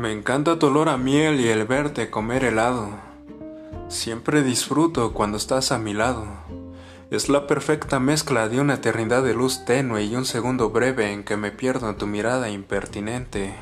Me encanta tu olor a miel y el verte comer helado. Siempre disfruto cuando estás a mi lado. Es la perfecta mezcla de una eternidad de luz tenue y un segundo breve en que me pierdo en tu mirada impertinente.